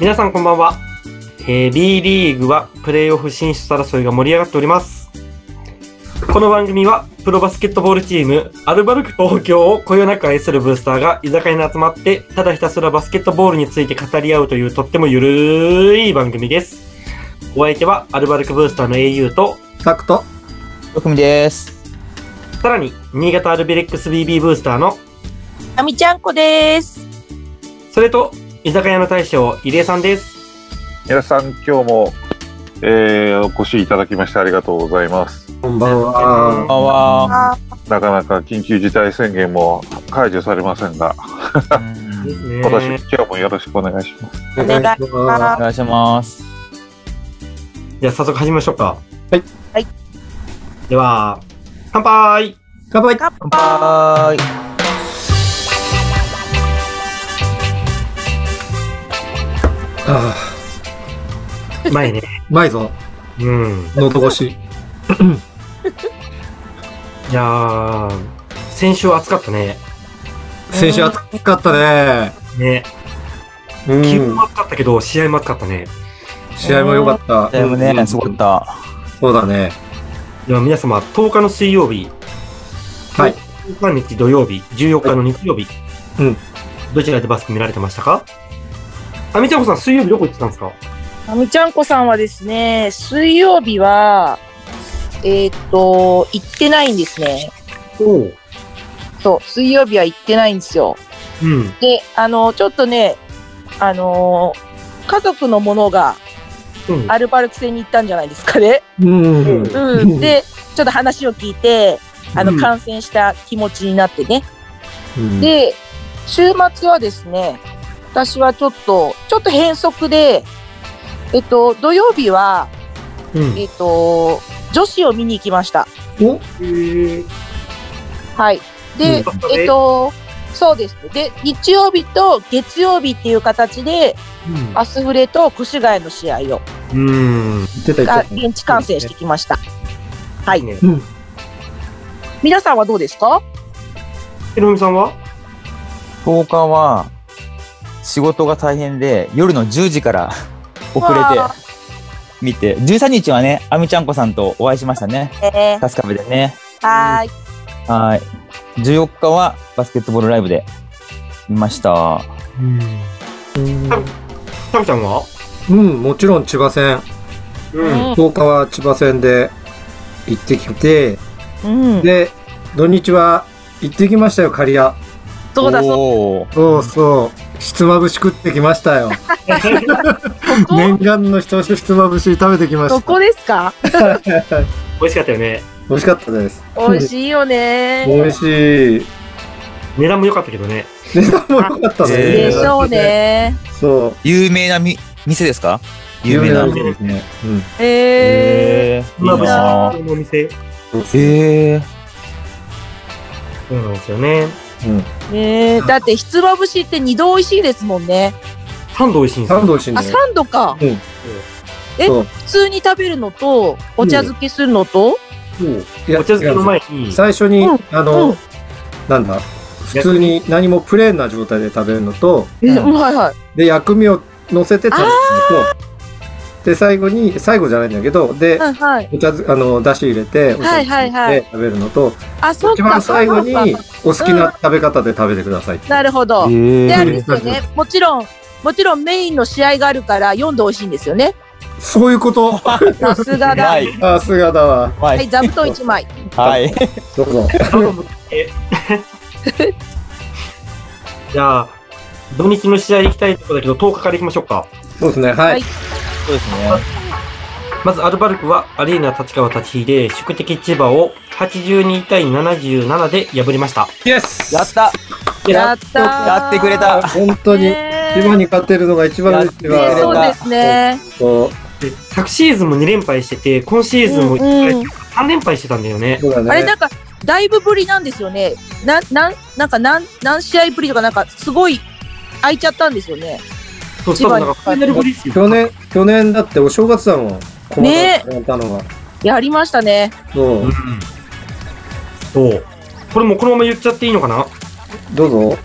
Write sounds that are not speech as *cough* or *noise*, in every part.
皆さんこんばんは。えー B リーグはプレーオフ進出争いが盛り上がっております。この番組はプロバスケットボールチームアルバルク東京をこよなく愛するブースターが居酒屋に集まってただひたすらバスケットボールについて語り合うというとってもゆるい番組です。お相手はアルバルクブースターの au とタクト。よくみです。さらに新潟アルビレックス BB ブースターのあみちゃんこです。それと居酒屋の大将入江さんです。皆さん、今日も、えーお越しいただきましてありがとうございます。こんばんこんは。ばんは。あなかなか緊急事態宣言も解除されませんが、今年、今日もよろしくお願いします。お願いしお願いします。じゃあ早速始めましょうか。はい。はい。では、乾杯乾杯。乾乾杯。あうまいね。ーうまいぞ。うん。喉越し。いやー、先週暑かったね。先週暑かったね。ね。う気温もん。暑かったけど、試合も暑かったね。試合も良かった。でもね、うんすごかった。そうだね。では皆様、10日の水曜日、はい。13日土曜日、14日の日曜日、うん。どちらでバスケ見られてましたか？あみちゃんこさん、水曜日どこ行ってたんですか？あみちゃんこさんはですね、水曜日は、えーっと、行ってないんですね。おう。そう、水曜日は行ってないんですよ。うん。で、あの、ちょっとね、あのー家族のものがうん。アルバルク戦に行ったんじゃないですかね。うん。うん。で、ちょっと話を聞いて、あの、うん感染した気持ちになってね。うん、で、週末はですね、私はちょっと、ちょっと変則で、えっと、土曜日は、うん。えっと、女子を見に行きました。お？えーはい。で、うんえっと、そうです。で、日曜日と月曜日っていう形で、アスフレと越谷の試合を、うん。が現地観戦してきました。はい。ね。うん。皆さんはどうですか？ひろみさんは？10日は、仕事が大変で、夜の10時から *laughs* 遅れてわ見て、13日はね、あみちゃんこさんとお会いしましたね。えー、タスカベでね。はーい。はい。14日はバスケットボールライブで見ました。うん。うんたぶちゃんは？うん、もちろん千葉戦。うん。10日は千葉戦で行ってきて、うん。で、土日は行ってきましたよ、刈谷。そうだそうそうそう。ひつまぶし食ってきましたよ。こ念願のひとしひつまぶし食べてきました。どこですか？美味しかったよね。美味しかったです。美味しいよね。美味しい。値段も良かったけどね。値段も良かったね。えでしょうね。そう。有名なみ店ですか？有名な。有名ですね。うん。ええー、いいなのお店。えー、そうなんですよね。うん。ー、ねだってひつまぶしって二度美味しいですもんね。サンド美味しいんですよ。サンド美味しいねあ、。三度か。うん。え。普通に食べるのと、お茶漬けするのと、いやお茶漬けの前に、最初に、うんあの、うんなんだ、普通に何もプレーンな状態で食べるのと、えうんうんはいはい。で、薬味を乗せて食べるのと、で、最後に、最後じゃないんだけど、で、はいはい。お茶ず、あの、だし入れて、お茶はいはいはい入れて食べるのと、あ、そうか。一番最後にお好きな食べ方で食べてくださいって。なるほど。えで、あれー、ですよね。もちろん、もちろんメインの試合があるから4度美味しいんですよね。そういうこと？さすがだ。ははいい。さすがだわ。は。い、座布団1枚。はい。どうぞ。*laughs* じゃあ、土日の試合行きたいところだけど、10日から行きましょうか。そうですね、ははいい。そうですね。まず、アルバルクはアリーナ立川立ちで宿敵千葉を82対77で破りました。イエスやったやったーやってくれた本当に、千葉に勝てるのが一番嬉しいやってくれたわ。そうですね。そうで昨シーズンも2連敗してて、今シーズンも1回うんうん3連敗してたんだよね。そうだね。あれ、なんか、だいぶぶりなんですよね。な、なん、なんか、なん、何試合ぶりとか、なんか、すごい、空いちゃったんですよね。そう、多分なんかファ。去年、去年だってお正月だもん。このねやったのが。やりましたね。そうう。ん。そう。これもうこのまま言っちゃっていいのかな？どうぞ。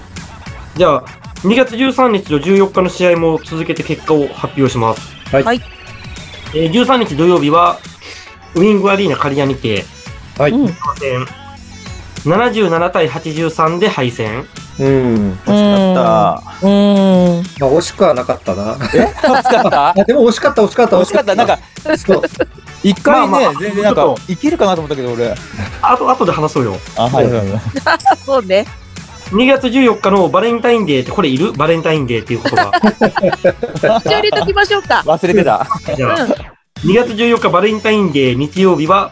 じゃあ、2月13日と14日の試合も続けて結果を発表します。はいはいえー13日土曜日は、ウィングアリーナ刈谷にて、はい。うん戦77対83で敗戦。うん。惜しかっうん。まあ、惜しくはなかったな。た。え？惜しかった？*laughs* あ、でも惜しかった、惜しかった、惜しかった？なんか、そう。一回ねまあまあ、全然なんかいけるかなと思ったけど、俺。あと、後で話そうよ。あ、はいはいはい。そうね。2月14日のバレンタインデーって、これいる？バレンタインデーっていう言葉。じゃあ入れときましょうか。忘れてた。じゃあ、うん。2月14日バレンタインデー日曜日は、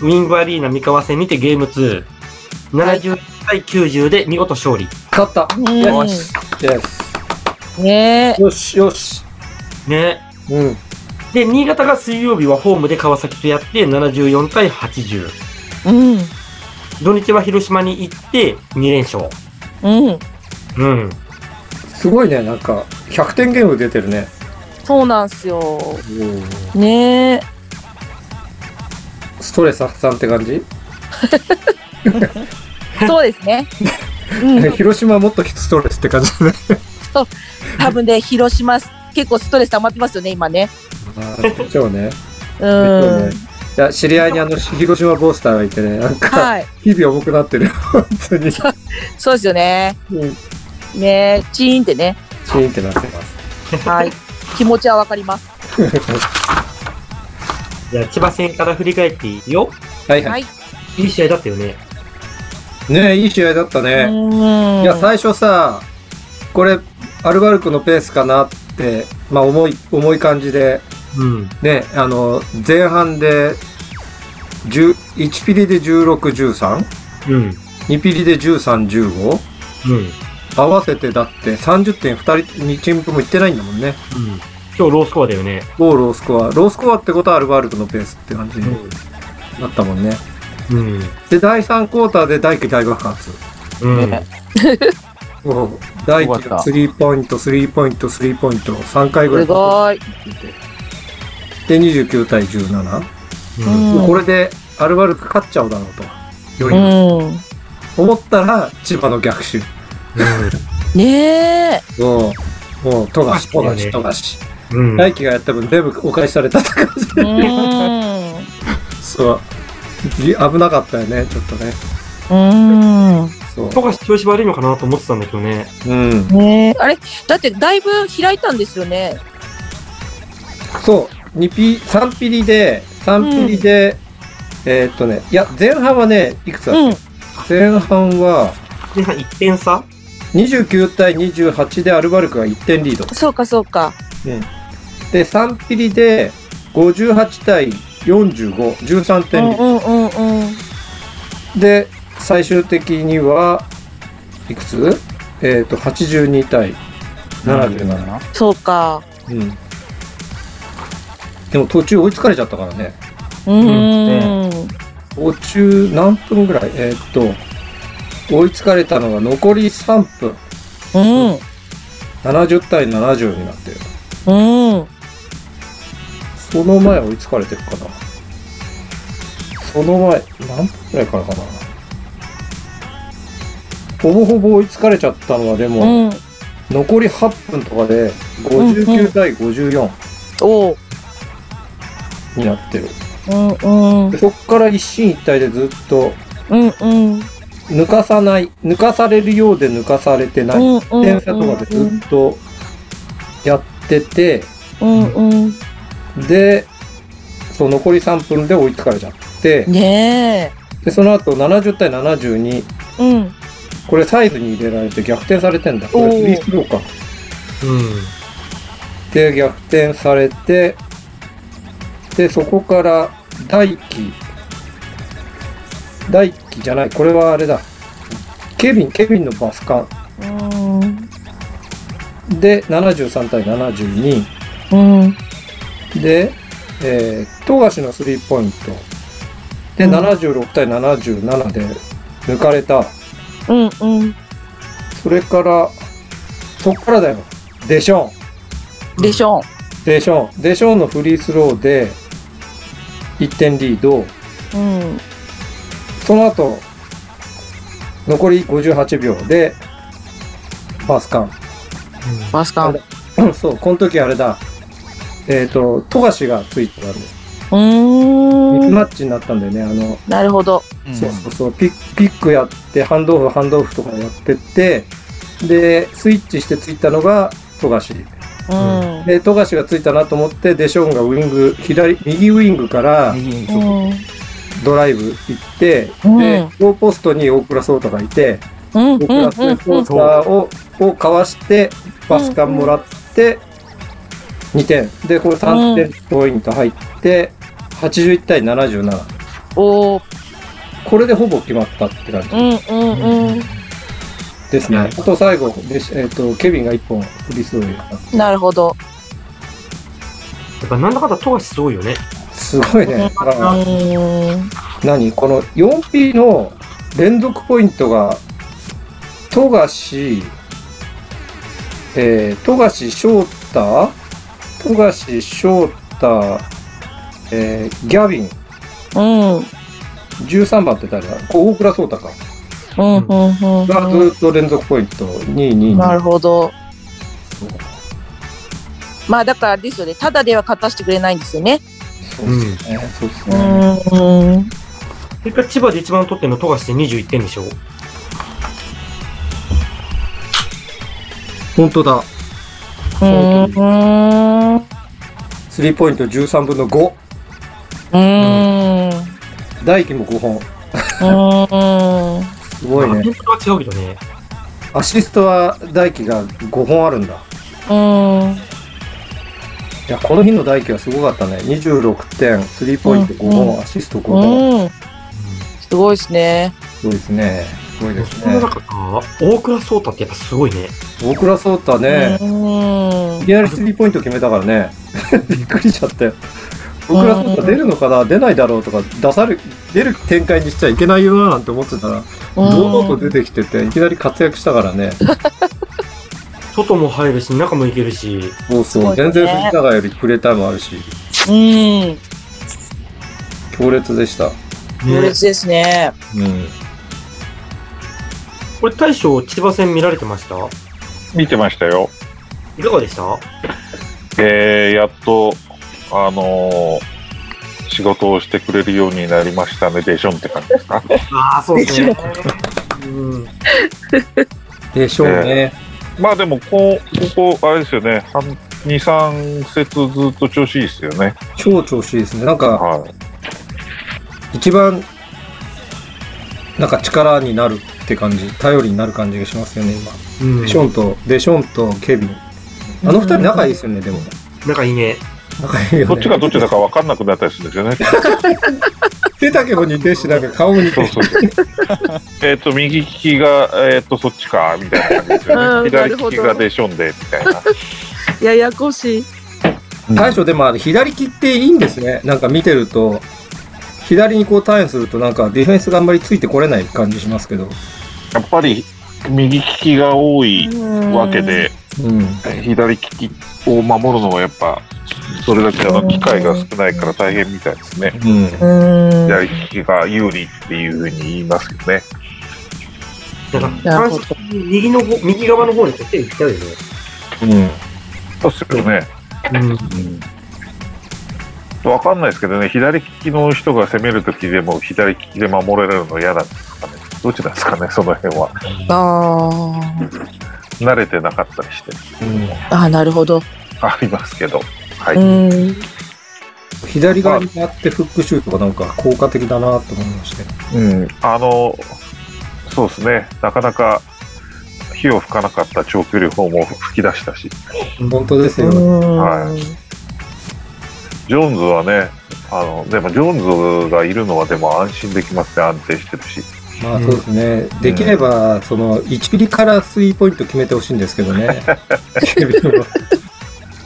ウィングアリーナ三河戦にてゲーム2。70対90で見事勝利。勝った。うんよし。イエスねえ。よし、よし。ね。うん。で、新潟が水曜日はホームで川崎とやって74対80。うん。土日は広島に行って2連勝。うん。うん。すごいね、なんか、100点ゲーム出てるね。そうなんすよ。うんねえ。ストレス発散って感じ？*laughs* *laughs* そうですね。うん。広島はもっとストレスって感じだね。多分ね、広島、結構ストレス溜まってますよね、今ね。あーでしょうね。うん。いや、知り合いにあの、広島ボースターがいてね、なんか、はい。日々重くなってるよ。本当に。*laughs* そうですよね。うんねえ、チーンってね。チーンってなってます。はい。気持ちはわかります。*laughs* じゃあ、千葉戦から振り返っていいよ。はいは。はいい。いい試合だったよね。ねいい試合だったね。うん。いや、最初さ、これ、アルバルクのペースかなって、まあ、重い、重い感じで、うん。ね、あの、前半で、10 1ピリで16、13、うん。2ピリで13、15、うん。合わせてだって30点2人、2チームともいってないんだもんね。うん。今日ロースコアだよね。5ロースコア。ロースコアってことはアルバルクのペースって感じになったもんね。うん。で、第3クォーターで大輝大爆発。うん。ねもう *laughs* 大輝がスリーポイント、スリーポイント、スリーポイント、3回ぐらい。すごい。で、29対17。うん。うんこれでアルバルク勝っちゃうだろうと。う余裕ん。思ったら、千葉の逆襲。ねえ。もう、もう、富樫、富樫、富樫。うん。大輝がやった分全部お返しされたって感じで。うん。*laughs* そう。ぎ *laughs* 危なかったよね、ちょっとね。うん。そう。富樫調子悪いのかなと思ってたんだけどね。うん。ねえ。あれ？だってだいぶ開いたんですよね。そう。2ピ、3ピリで、3ピリで、えーっとね、いや、前半はね、いくつだっうん。た前半は、前半1点差？29対28でアルバルクが1点リード。そうかそうか。で、3ピリで58対45、13うん点リーうんうんうん。ド。で、最終的には、いくつ？えっ、と、82対77。そうか。うん。でも途中追いつかれちゃったからね。うん。途中何分ぐらい？えーっと、追いつかれたのが残り3分。うん。70対70になってる。うん。その前追いつかれてるかな。その前、何分ぐらいからかな。ほぼほぼ追いつかれちゃったのはでも、うん。残り8分とかで59対54おう。になってる。うんうんで。そっから一進一退でずっとうんうん。抜かさない、抜かされるようで抜かされてない。点差とかでずっとやってて、うんうん。で、そう残り3分で追いつかれちゃって、ねで、その後70対72、え。うん。これサイズに入れられて逆転されてんだ。これフリースローか。うん。で、逆転されて、で、そこから大輝、大輝じゃない、これはあれだ。ケビン、ケビンのバスカン。うん。で、73対72。うん。で、えー、富樫のスリーポイント。で、うん76対77で抜かれた。うんうん。それから、そっからだよ。デション。でしょデション。デションのフリースローで1点リード。うん。その後、残り58秒で、バスカン。バスカン。そう、この時あれだ。えっ、と、富樫がついてたんで、ミスーん。マッチになったんだよね。あの、なるほど。そうそうそう、ピッピックやって、ハンドオフ、ハンドオフとかやってって、で、スイッチしてついたのが富樫。うん。で、富樫がついたなと思って、デショーンがウィング、左、右ウィングからうん。ドライブ行って、うんで、ローポストに大倉颯太がいて、うん。大倉颯太を、をかわして、パスカンもらって、2点。で、これ3点ポイント入って、81対77。おー。これでほぼ決まったって感じうんうんうん。ですね。はいあと最後、でえっ、と、ケビンが1本フリースロー入れた。なるほど。やっぱなんだかんだ富樫すごいよね。すごいね。だからうん。何？この 4P の連続ポイントが、富樫、えー、富樫翔太、富樫翔太、えー、ギャビン、うん。13番って誰だ？こう大倉颯太か。うんうんうんがずっと連続ポイント、2、2、なる2。ほど。まあだからあれですよね。ただでは勝たせてくれないんですよね。そうですね。そうですうね。ん。結果千葉で一番取ってるの富樫で21点でしょ。本当だ。うん。スリーポイント13分の5。うん。大輝も5本。うん。すごいね。点数は違うけどね。アシストは大輝が5本あるんだ。うん。いや、この日の大輝はすごかったね。26点、スリーポイント5うん本、アシスト5本。うん。すごいですね。すごいですね。すごいですね大倉颯太ってやっぱすごいね。大倉颯太ね、うんいきなりスリーポイント決めたからね。*laughs* びっくりしちゃって。大倉颯太出るのかな？出ないだろうとか、出され、出る展開にしちゃいけないよななんて思ってたら、堂々と出てきてて、いきなり活躍したからね。*laughs* 外も入るし、中もいけるし。そうそう。全然藤永よりプレータイムあるし、うん。強烈でした。強烈ですね。うん。これ大将、千葉戦見られてました？見てましたよ。いかがでした？えー、やっと、あのー仕事をしてくれるようになりましたね、でしょんって感じですか。*laughs* ああ、そうですね。うん。でしょうね。まあでもこう、ここ、あれですよね、2、3節ずっと調子いいですよね。超調子いいですね。なんか、はい。一番、なんか力になるって感じ、頼りになる感じがしますよね、今。うんデションと、デションとケビン。あの二人仲いいですよね、でも。仲いいね。仲いいよね。どっちがどっちだか分かんなくなったりするんですよね。背丈も似てるし、なんか顔も似てるし。そうそう。*laughs* えっと、右利きが、えっ、と、そっちか、みたいな感じですようんね。左利きがでしょんで、みたいな。*laughs* ややこしい。大将でもあれ左利きっていいんですね。なんか見てると、左にこうターンするとなんかディフェンスがあんまりついてこれない感じしますけど。やっぱり、右利きが多いわけで、うん。左利きを守るのはやっぱ、それだけの機会が少ないから大変みたいですね。うん。うん。左利きが有利っていうふうに言いますけどね。右の方、右側の方にこう手いっちゃうよね。うん。そうっすよね。うん。わかんないですけどね、左利きの人が攻めるときでも左利きで守れるの嫌なんですかね。どっちなんですかね、その辺は。あ慣れてなかったりして。うんあ。あ、なるほど。ありますけど。はい。うん。左側に回ってフックシュートがなんか効果的だなと思いまして。うん。あの、そうですね、なかなか火を吹かなかった長距離砲も吹き出したし、本当ですよ。はいジョーンズはね、あの、でもジョーンズがいるのはでも安心できますね、安定してるし。まあそうですね。できれば、その、1ピリからスリーポイント決めてほしいんですけどね。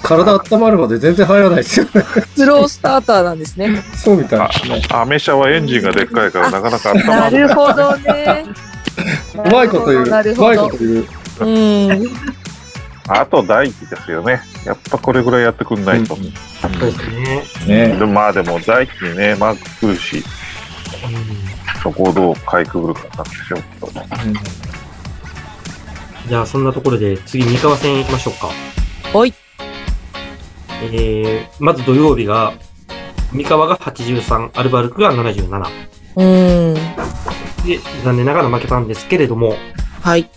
体温まるまで全然入らないですよね。スロースターターなんですね。そうみたいですね。アメ車はエンジンがでっかいからなかなか温まならない。るほどね。うまいこと言う。うまいこと。言う。うん。あと大輝ですよね。やっぱこれぐらいやってくんないと。そうですね。ねまあでも大輝にね、マーク来るし、そこをどうかいくぐるかなんでしょうけど。じゃあそんなところで次三河戦行きましょうか。はい。えー、まず土曜日が、三河が83、アルバルクが77。うん。で、残念ながら負けたんですけれども、はい。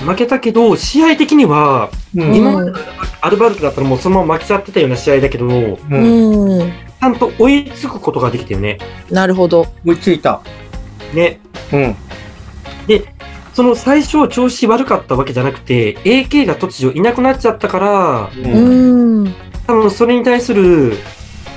負けたけど、試合的には、うん今までのアルバルクだったらもうそのまま負けちゃってたような試合だけど、ちうんうん。ゃんと追いつくことができたよね。なるほど。追いついた。ね。うん。その最初調子悪かったわけじゃなくて、AK が突如いなくなっちゃったから、うんうん。多分それに対する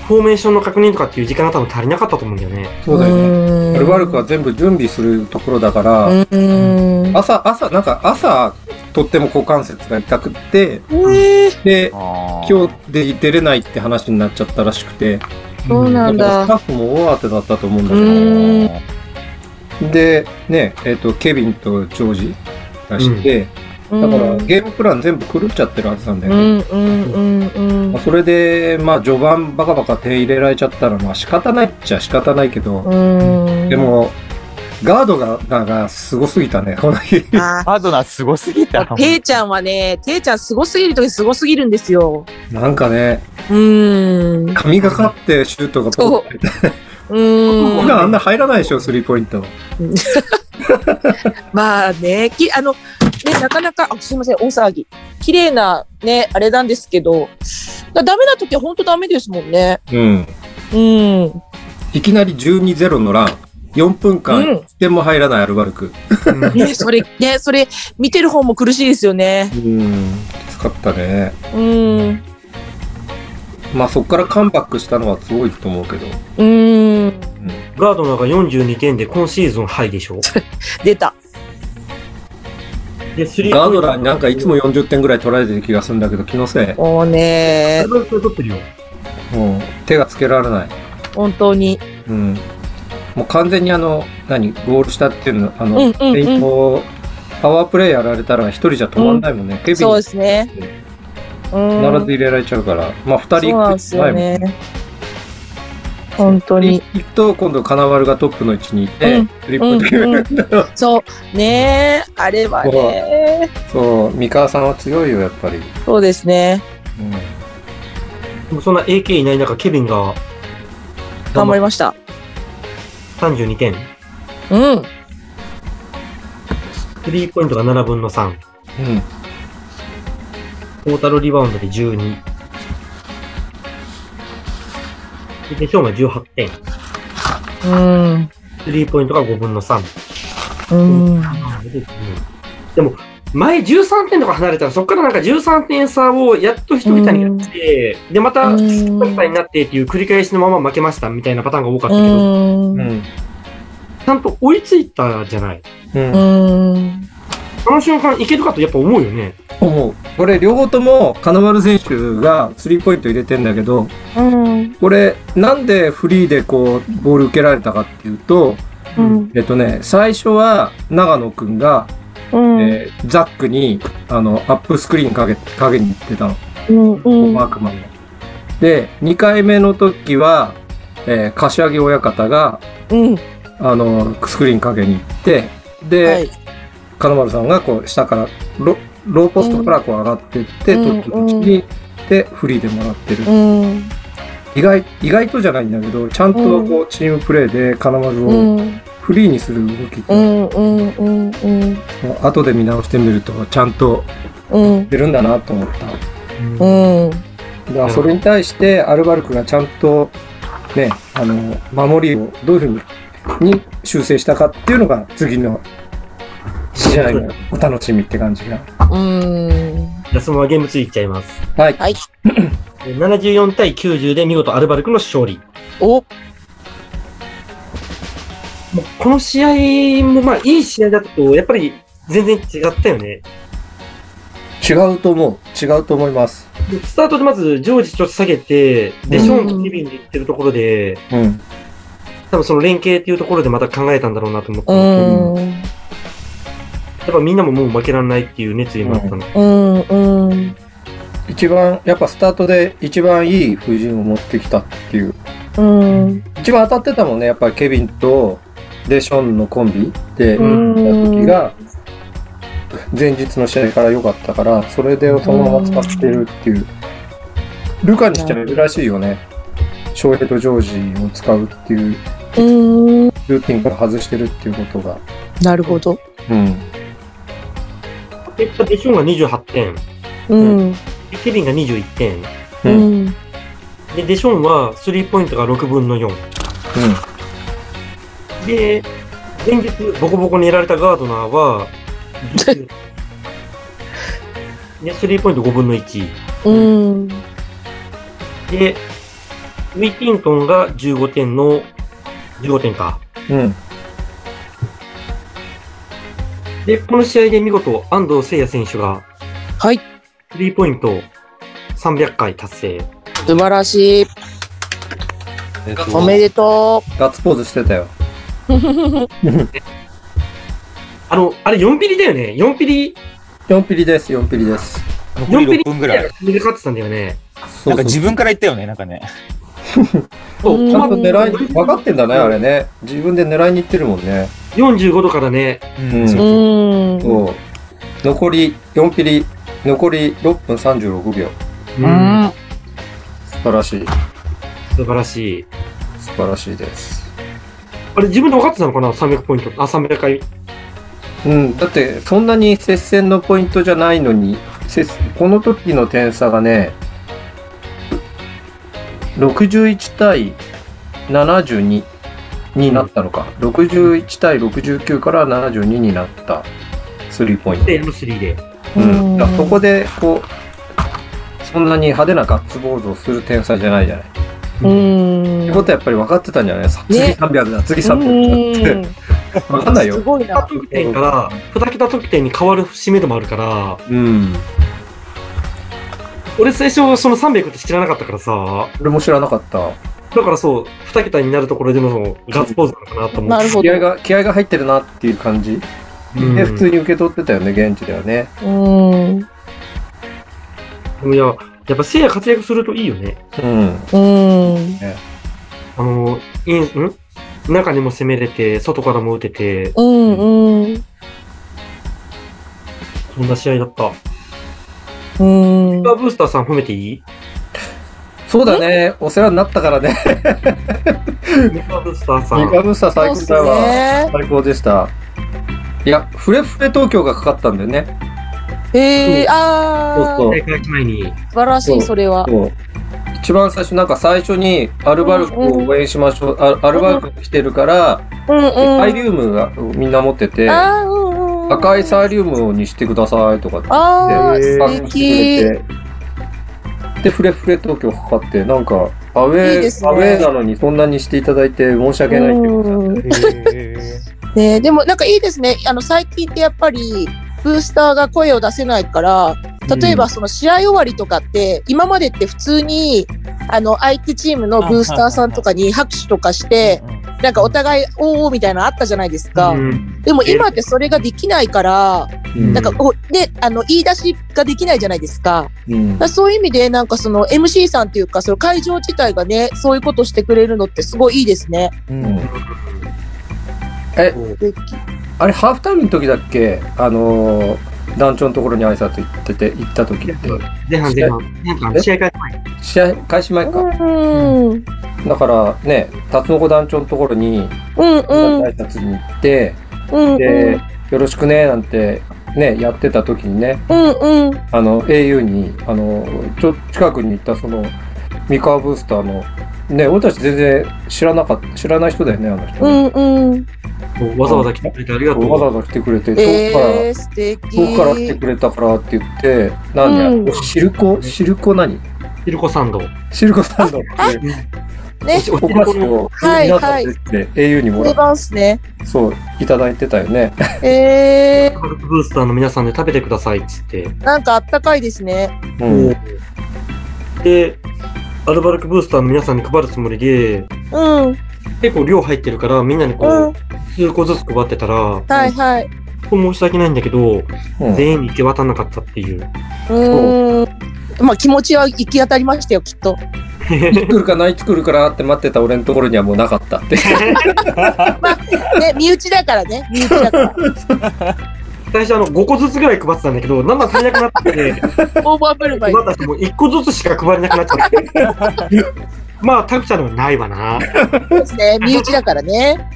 フォーメーションの確認とかっていう時間が多分足りなかったと思うんだよね。そうだよね。ねアルバルクは全部準備するところだから、うん。朝、朝、なんか朝、とっても股関節が痛くって、ええで、今日で出れないって話になっちゃったらしくて、そうなんだ。スタッフも大当てだったと思うんだけうど、ん。で、ね、えっ、と、ケビンとジョージ出して、だからゲームプラン全部狂っちゃってるはずなんだよね。それで、まあ、序盤バカバカ手入れられちゃったら、まあ仕方ないっちゃ仕方ないけど、うん。でも、ガードが、が、がすごすぎたね、この日。あハードなすごすぎた。ー、ていちゃんはね、ていちゃんすごすぎるときすごすぎるんですよ。なんかね、うん。神がかってシュートがポンって。*laughs* うん。普段あんな入らないでしょ、スリーポイント。*laughs* まあね、きあの、ね、なかなか、あすいません、大騒ぎ。綺麗な、ね、あれなんですけど、だダメな時は本当ダメですもんね。うん。うん。いきなり12-0のラン。4分う間、ん1点も入らないアルバルク。ね、それ、ね、それ、見てる方も苦しいですよね。うん。きつかったね。うん。まあそこからカムバックしたのはすごいと思うけど。うん。ガードナーが42点で今シーズンハイでしょ？*laughs* 出た。で、スリーガードラーになんかいつも40点ぐらい取られてる気がするんだけど、気のせい。もうアねル、バルクが取ってるよ。もう手がつけられない。本当に。うん。もう完全にあの、何、ゴール下っていうの、あの、うんうんペインうん。パワープレイやられたら一人じゃ止まんないもんね。ケビンそうですね。うん。必ず入れられちゃうから。まあ二人そうなんですよ前もね。本当に。行くと今度金丸がトップの位置にいて、うんスリーポイント決めるんだよ。そう。ねえ、あれはね。そう、三河さんは強いよ、やっぱり。そうですね。うんでもそんな AK いない中、ケビンが頑張りました。32点。うん。スリーポイントが7分の3。うん。トータルリバウンドで12。で、ショーが18点。うん。スリーポイントが5分の3。うん。でも、前13点とか離れたら、そこからなんか13点差をやっと一桁になって、で、また、一桁になってっていう繰り返しのまま負けましたみたいなパターンが多かったけど、うん。うん。ちゃんと追いついたじゃない。うん。うん。あの瞬間いけるかとやっぱ思うよね。思う。これ、両方とも金丸選手がスリーポイント入れてんだけど、うん。これ、なんでフリーでこう、ボール受けられたかっていうと、うん。えっとね、最初は長野くんが、うん。えーザックに、あの、アップスクリーンかけ、かけに行ってたの。うん。うん。マークマンの。で、2回目の時は、えー柏木親方が、うん。あの、スクリーンかけに行って、で、はい。金丸さんがこう、下から、ロローポストからこう上がっていって、うんトッに、で、フリーでもらってる。うん。意外、意外とじゃないんだけど、ちゃんとこう、チームプレーで金丸うをん。フリーにする動きが、うん。うん。うん。うん。後で見直してみると、ちゃんとうん。出るんだなと思った。うん。だからそれに対してアルバルクがちゃんとね、あの、守りをどういうふうにに修正したかっていうのが次の試合のお楽しみって感じが。うん。じゃあそのままゲームついちゃいます。はい。はい。で74対90で見事アルバルクの勝利。お。もうこの試合もまあいい試合だと、やっぱり全然違ったよね。違うと思う。違うと思います。でスタートでまずジョージちょっと下げて、で、ショーンとケビンで行ってるところで、うん。多分その連携っていうところでまた考えたんだろうなと思って、うん。やっぱみんなももう負けられないっていう熱意もあったの。うん。うん。一番、やっぱスタートで一番いい布陣を持ってきたっていう。うん。一番当たってたもんね。やっぱりケビンとデションのコンビで、うんやった時が、前日の試合から良かったから、それでそのまま使ってるっていう。ルカにしては珍しいよね。翔平とジョージを使うっていう、うーん。ルーティンから外してるっていうことが。なるほど。うん。結果、デションが28点、うん。ケビンが21点、う。うんん。で、デションはスリーポイントが6分の4。で、前日ボコボコにやられたガードナーは、で、*laughs* スリーポイント5分の1。うん。で、ウィティントンが15点の、15点か。うん。うん。で、この試合で見事、安藤聖也選手が、はい。スリーポイント300回達成。素晴らしい。おめでとガッツポーズしてたよ。う。*laughs* あの、あれ4ピリだよね。4ピリ、4ピリです、4ピリです。残り6分ぐらい。で勝ってたんだよね。なんか自分から言ったよね、なんかね。*laughs* そううんちゃんと狙いに、分かってんだね、あれね。自分で狙いに行ってるもんね。45度からね、うんそう。残り4ピリ、残り6分36秒。ううん。素晴らしい。素晴らしい。素晴らしいです。あれ、自分で分かってたのかな ?300 ポイント。あ、300回。うん、だって、そんなに接戦のポイントじゃないのに、接この時の点差がね、61対72になったのか。61対69から72になったスリーポイント。で、M3 で。うん、だそこで、こう、そんなに派手なガッツポーズをする天才じゃないじゃない。っうん。てことはやっぱり分かってたんじゃない？さ次ね300だ、次300だって。分かんないよ。すごいな。得点から、2桁得点に変わる節目でもあるから、うん。俺最初その300って知らなかったからさ、俺も知らなかった。だからそう、2桁になるところでのガッツポーズなのかなと思って。なるほど。気合が、気合が入ってるなっていう感じ？うんで、普通に受け取ってたよね、現地ではね。うん。でもいや、やっぱ聖夜活躍するといいよね。うん。うん。あの、イン、ん？中にも攻めれて、外からも打てて、うん。うん。そんな試合だった。うんスーパーブースターさん褒めていい？そうだね、お世話になったからね。ミカブースターさん。ミカブースター最高だわ。ね。最高でした。いや、フレフレ東京がかかったんだよね。ええああ、そう大会前に。素晴らしい、それは。一番最初、なんか最初に、アルバルクを応援しましょう。あアルバルクが来てるから、うんうん。サイリウムがみんな持ってて、あーうんうん。赤いサイリウムにしてくださいとかってああ、言って、素敵。で、フレフレ東京かかって、なんか、アウェー、いいねアウェーなのにそんなにしていただいて申し訳ないってことでねでもなんかいいですね。あの最近ってやっぱりブースターが声を出せないから、例えばその試合終わりとかって、今までって普通にあの相手チームのブースターさんとかに拍手とかして、なんかお互いおーおーみたいなのあったじゃないですか。うん。でも今ってそれができないから、うん。なんかこうね、あの言い出しができないじゃないですか。うん。だからそういう意味でなんかその MC さんっていうかその会場自体がね、そういうことしてくれるのってすごいいいですね。うん。え、であれ、ハーフタイムの時だっけ？あのー、団長のところに挨拶行ってて、行った時って。前半前半。試合開始前。試合開始前か。うんうんだからね、辰野子団長のところに、うん挨拶に行って、うんで、よろしくね、なんて、ね、やってた時にね、うんうんあの、au に、あの、ちょ、近くにいたその、ミカワブースターの、ね、俺たち全然知らなかった、知らない人だよね、あの人うね。んうんわざわざ来てくれてありがとう。わざわざ来てくれて、遠くから、えー、遠くから来てくれたからって言って、何や、うん。シルコ、シルコ何？ヒルコサンド。シルコサンドって、ね。おしおお菓子をはい皆さんでって au にもら定っね。そう、いただいてたよね。えアルバルクブースターの皆さんで食べてくださいっつって。ー、なんかあったかいですね。うん。で、アルバルクブースターの皆さんに配るつもりで、うん結構量入ってるから、みんなにこう数個ずつ配ってたら、はいはい申し訳ないんだけど、うん全員に行き渡んなかったっていう。うーんまあ気持ちは行き当たりましたよきっといつ来るかな、いつ来るかなって待ってた俺のところにはもうなかったって。*laughs* ね身内だからね身内だから *laughs* 最初あの5個ずつぐらい配ってたんだけど、だんだん足りなくなってて、*laughs* オーバーブルマイ。またもう1個ずつしか配れなくなっちゃって。まあ、タクちゃんのはないわな。そうですね。身内だからね。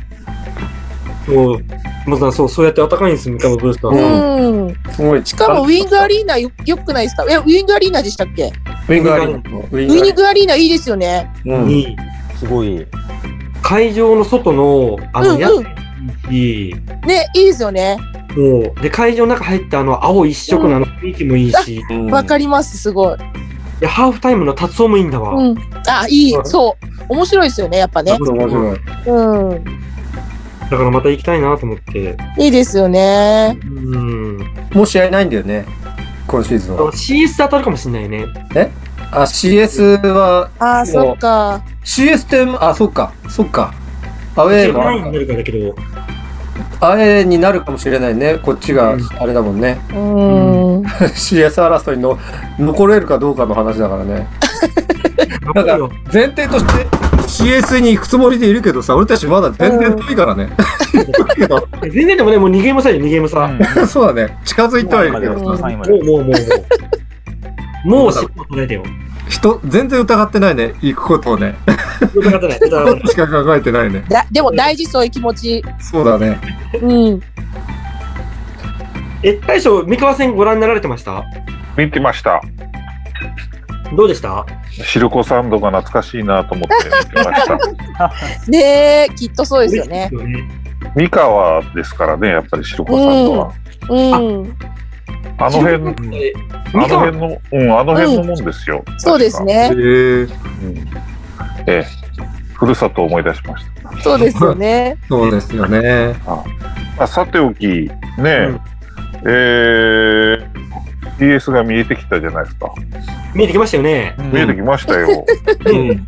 そう、まずはそう、そうやって暖かいんですよ、三河ブースターさん。うん。すごい。しかもウィングアリーナよよくないですか？え、ウィングアリーナでしたっけ？ウィングアリーナ。ウィングアリーナいいですよね。うん。に、すごい。会場の外の、あの、うんうん屋根いいし、ね、いいですよね。もう、で、会場の中入ってあの、青一色のあの雰囲気もいいし、いわかります、すごい。や、ハーフタイムの達夫もいいんだわ。うん。あ、いい。そう。面白いですよね、やっぱね。面白い。うん。だからまた行きたいなと思って。いいですよね。うん。もう試合ないんだよね。今シーズンは。CS 当たるかもしれないね。あ、CS は、ああ、そっか。CS って、あ、そっか、そっか。アウェーもあないになるかるかだけど、アウェーになるかもしれないね。こっちがうん、あれだもんね。うん。*laughs* CS 争いの残れるかどうかの話だからね。*laughs* なんか前提として CS に行くつもりでいるけどさ、俺たちまだ全然遠いからね。全然でもね、もう2ゲーム差よ、2ゲーム差。も *laughs* そうだね。近づいてはいるけどうんさ。三位までう、もう、もう、もう。もう尻尾取れてよ。人、全然疑ってないね。行くことをね。疑ってない、疑ってない。しか考えてないね。だでも大事そういう気持ち。そうだね。うん。え、大将、三河戦ご覧になられてました？見てました。どうでした？シルコサンドが懐かしいなと思って見てました。*laughs* ねえ、きっとそうですよね。三河ですからね、やっぱりシルコサンドは。うん。あの辺、あえの辺の、うん、あの辺のもんですよ。そうですへね。え。ええ、ふるさとを思い出しましそうですよね。そうですよね。*laughs* た。あさておき、ねえ、えー、PS が見えてきたじゃないですか。見えてきましたよね。見えてきましたよ。うん。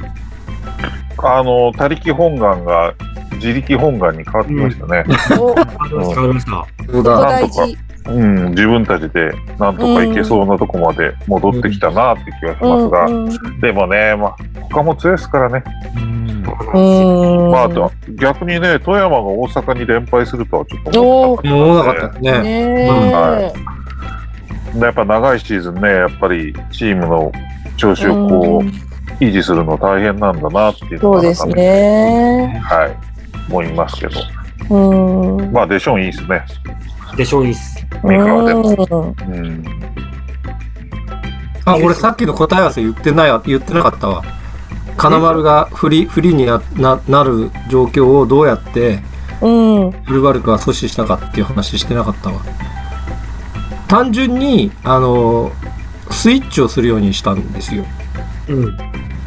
あの、他力本願が自力本願に変わってきましたね。お、こ変わりました、変わりました。そうん、自分たちでなんとかいけそうなとこまで戻ってきたなって気がしますが、うん。でもね、まあ、他も強いですからね。うん。まあ、逆にね、富山が大阪に連敗するとはちょっと思わなったかったね。ねはえ。やっぱ長いシーズンね、やっぱりチームの調子をこうんう、維持するの大変なんだなっていうのそうですが改めてね。はい、思いますけど。うん。まあ、デションいいですね。でしょういいっす。三河でも。うんうん。あ、俺さっきの答え合わせ言ってないわ、言ってなかったわ。金丸がフリ、フリにな、な、なる状況をどうやって、うん。フルバルクは阻止したかっていう話してなかったわ。単純に、あの、スイッチをするようにしたんですよ。うん。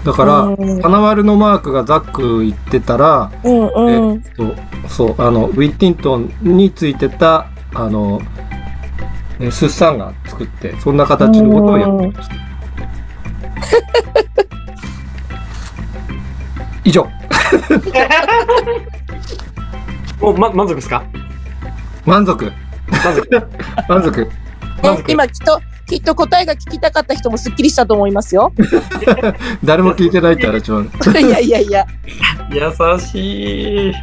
だから、うん金丸のマークがザック行ってたら、うんうん。そう、そう、あの、ウィッティントンについてた、あの、えスッサンが作って、そんな形のことをやってました。*laughs* 以上、*laughs* もう、ま、満足ですか？満足、満足。*laughs* 満足。満足ね今きっと、きっと答えが聞きたかった人もすっきりしたと思いますよ。誰も聞いてないってあれちゃう。いやいやいや。優しい。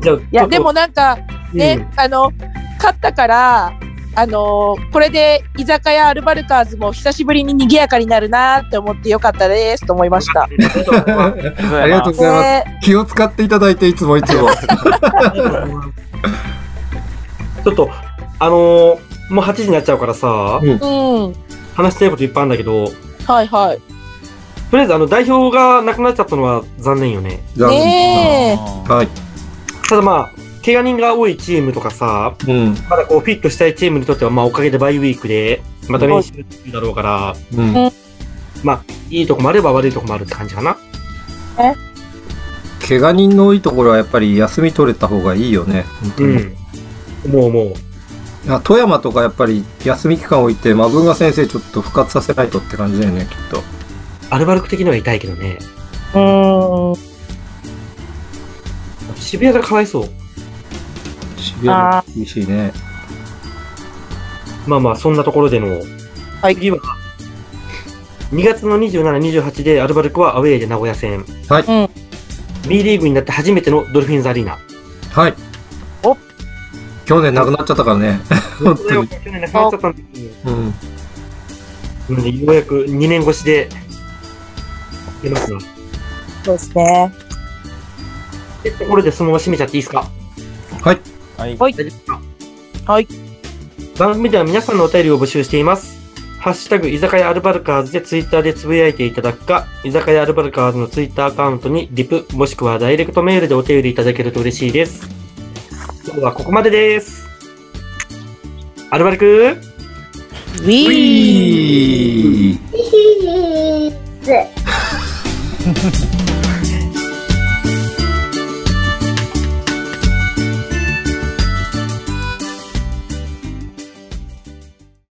じゃあ、いいや、でも、なんか、ね、あの、勝ったから、あのこれで居酒屋アルバルカーズも久しぶりに賑やかになるなって思ってよかったですと思いました。*laughs* ありがとうございます。ね、気を使っていただいていつもいつも。*laughs* ちょっと、あのーもう8時になっちゃうからさ、うんうん。話したいこといっぱいあるんだけど、はいはい。とりあえずあの代表がなくなっちゃったのは残念よね。ねえ。はい。ただまあ、怪我人が多いチームとかさ、うん。まだこうフィットしたいチームにとっては、まあおかげでバイウィークで、また練習するだろうから、うん。まあ、いいとこもあれば悪いとこもあるって感じかな。怪我人の多いところはやっぱり休み取れた方がいいよね。本当に。うん。もうもう。あ富山とかやっぱり休み期間置いて、マブンガ先生ちょっと復活させないとって感じだよね、きっと。アルバルク的には痛いけどね。うん。渋谷がかわいそう。渋谷も厳しいね。まあまあ、そんなところでの、はい次は、2月の27、28でアルバルクはアウェーで名古屋戦。はいうん B リーグになって初めてのドルフィンズアリーナ。はい。お去年亡くなっちゃったからね。*laughs* 本当に。去年亡くなっちゃったんですよ。うん。なので、ようやく2年越しで出ますな。そうですね。で、ところでそのまま締めちゃっていいですか？はい。はい。大丈夫ですか？はい。番組では皆さんのお便りを募集しています。ハッシュタグ、居酒屋アルバルカーズでツイッターでつぶやいていただくか、居酒屋アルバルカーズのツイッターアカウントにリプ、もしくはダイレクトメールでお手売りいただけると嬉しいです。今日はここまでです。アルバルクウィーいいヒー *laughs*